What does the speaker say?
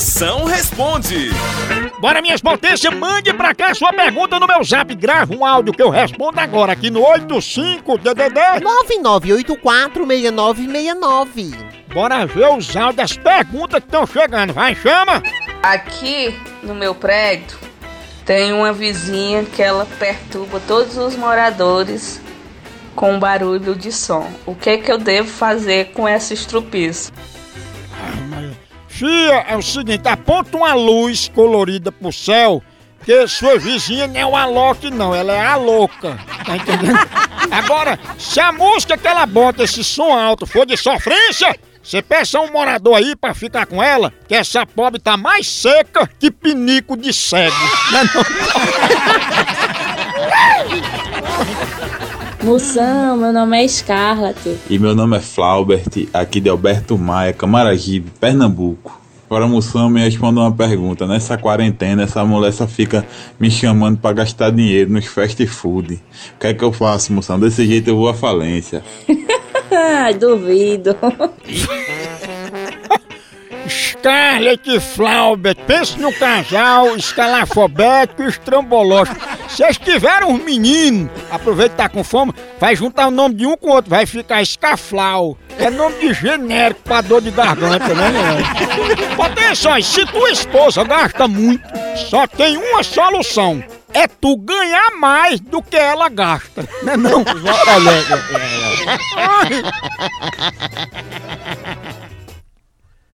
Moção responde. Bora, minhas potências, mande pra cá sua pergunta no meu zap. Grava um áudio que eu respondo agora aqui no 85DDD. 99846969. Bora ver os áudios das perguntas que estão chegando. Vai, chama! Aqui no meu prédio tem uma vizinha que ela perturba todos os moradores com barulho de som. O que que eu devo fazer com essa estrupiça? Fia, é o seguinte, aponta uma luz colorida pro céu, que sua vizinha não é uma Loki não, ela é a louca. Tá entendendo? Agora, se a música que ela bota esse som alto for de sofrência, você peça um morador aí pra ficar com ela, que essa pobre tá mais seca que pinico de cego. Não é não? Moção, meu nome é Scarlett. E meu nome é Flaubert, aqui de Alberto Maia, Camaragibe, Pernambuco. Agora, Moção, me responda uma pergunta. Nessa quarentena, essa mulher só fica me chamando pra gastar dinheiro nos fast food. O que é que eu faço, Moção? Desse jeito eu vou à falência. Duvido. Scarlett Flaubert, pense no casal escalafobético e estrambológico. Vocês tiveram um menino, aproveita que tá com fome, vai juntar o nome de um com o outro, vai ficar Escaflau. É nome de genérico pra dor de garganta, né, né? Atenção, se tua esposa gasta muito, só tem uma solução. É tu ganhar mais do que ela gasta. Não é não?